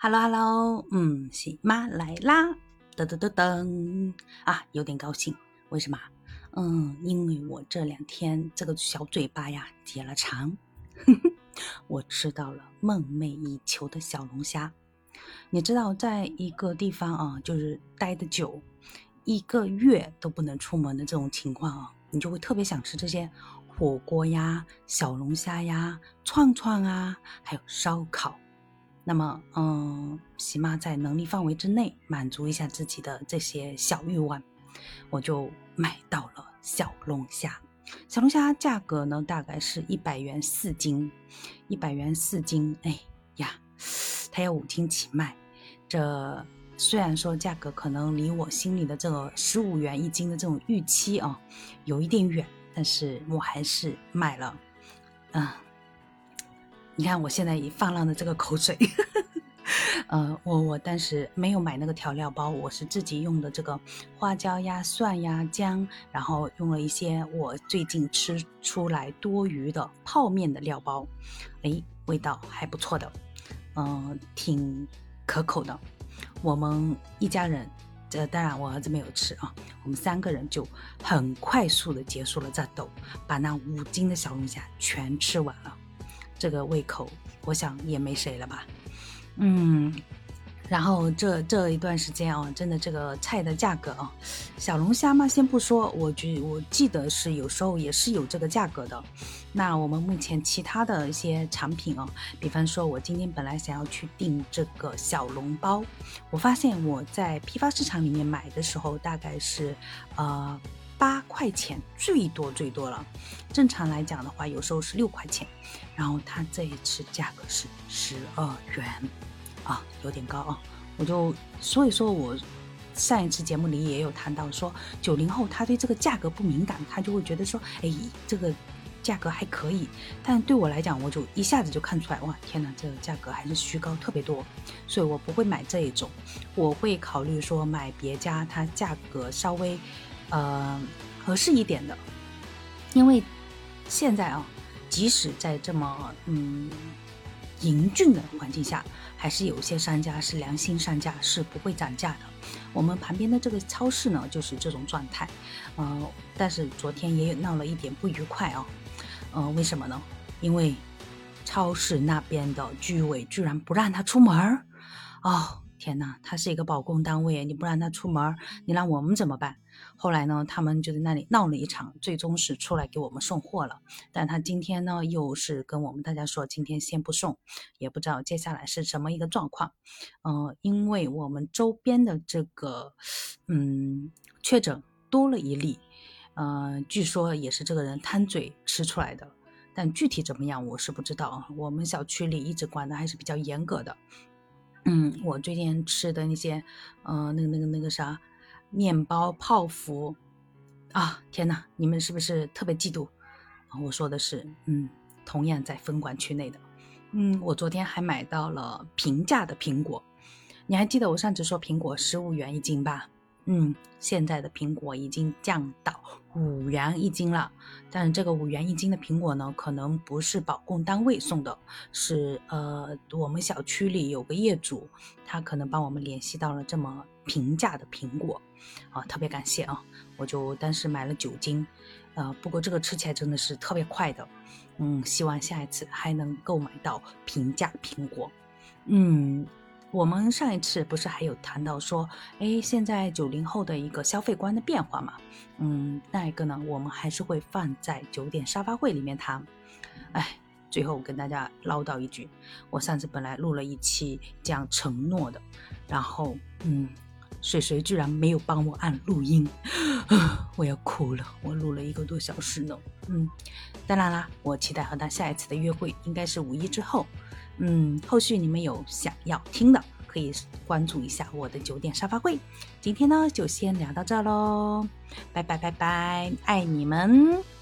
Hello Hello，嗯，喜妈来啦，噔噔噔噔啊，有点高兴，为什么？嗯，因为我这两天这个小嘴巴呀结了肠，我吃到了梦寐以求的小龙虾。你知道，在一个地方啊，就是待的久，一个月都不能出门的这种情况啊，你就会特别想吃这些火锅呀、小龙虾呀、串串啊，还有烧烤。那么，嗯，喜妈在能力范围之内满足一下自己的这些小欲望，我就买到了小龙虾。小龙虾价格呢，大概是一百元四斤，一百元四斤。哎呀，它要五斤起卖。这虽然说价格可能离我心里的这个十五元一斤的这种预期啊，有一点远，但是我还是买了。嗯。你看我现在也放浪的这个口水，呃，我我当时没有买那个调料包，我是自己用的这个花椒呀、蒜呀、姜，然后用了一些我最近吃出来多余的泡面的料包，哎，味道还不错的，嗯，挺可口的。我们一家人，这当然我儿子没有吃啊，我们三个人就很快速的结束了战斗，把那五斤的小龙虾全吃完了。这个胃口，我想也没谁了吧，嗯，然后这这一段时间啊，真的这个菜的价格啊，小龙虾嘛，先不说，我觉我记得是有时候也是有这个价格的。那我们目前其他的一些产品啊，比方说，我今天本来想要去订这个小笼包，我发现我在批发市场里面买的时候，大概是呃。块钱最多最多了，正常来讲的话，有时候是六块钱，然后它这一次价格是十二元，啊，有点高啊。我就所以说我上一次节目里也有谈到说，九零后他对这个价格不敏感，他就会觉得说，哎，这个价格还可以。但对我来讲，我就一下子就看出来，哇，天哪，这个价格还是虚高特别多，所以我不会买这一种，我会考虑说买别家，它价格稍微。呃，合适一点的，因为现在啊，即使在这么嗯严峻的环境下，还是有些商家是良心商家，是不会涨价的。我们旁边的这个超市呢，就是这种状态。呃，但是昨天也有闹了一点不愉快啊。呃，为什么呢？因为超市那边的居委居然不让他出门儿。哦。天呐，他是一个保供单位，你不让他出门，你让我们怎么办？后来呢，他们就在那里闹了一场，最终是出来给我们送货了。但他今天呢，又是跟我们大家说，今天先不送，也不知道接下来是什么一个状况。嗯，因为我们周边的这个，嗯，确诊多了一例，呃，据说也是这个人贪嘴吃出来的，但具体怎么样，我是不知道啊。我们小区里一直管的还是比较严格的。嗯，我最近吃的那些，呃，那个、那个、那个啥，面包泡芙，啊，天呐，你们是不是特别嫉妒？我说的是，嗯，同样在分管区内的，嗯，我昨天还买到了平价的苹果，你还记得我上次说苹果十五元一斤吧？嗯，现在的苹果已经降到五元一斤了，但这个五元一斤的苹果呢，可能不是保供单位送的，是呃我们小区里有个业主，他可能帮我们联系到了这么平价的苹果，啊，特别感谢啊，我就当时买了九斤，呃，不过这个吃起来真的是特别快的，嗯，希望下一次还能购买到平价苹果，嗯。我们上一次不是还有谈到说，哎，现在九零后的一个消费观的变化嘛？嗯，那一个呢，我们还是会放在九点沙发会里面谈。哎，最后跟大家唠叨一句，我上次本来录了一期讲承诺的，然后，嗯，水水居然没有帮我按录音，我要哭了，我录了一个多小时呢。嗯，当然啦，我期待和他下一次的约会应该是五一之后。嗯，后续你们有想要听的，可以关注一下我的九点沙发会。今天呢，就先聊到这喽，拜拜拜拜，爱你们。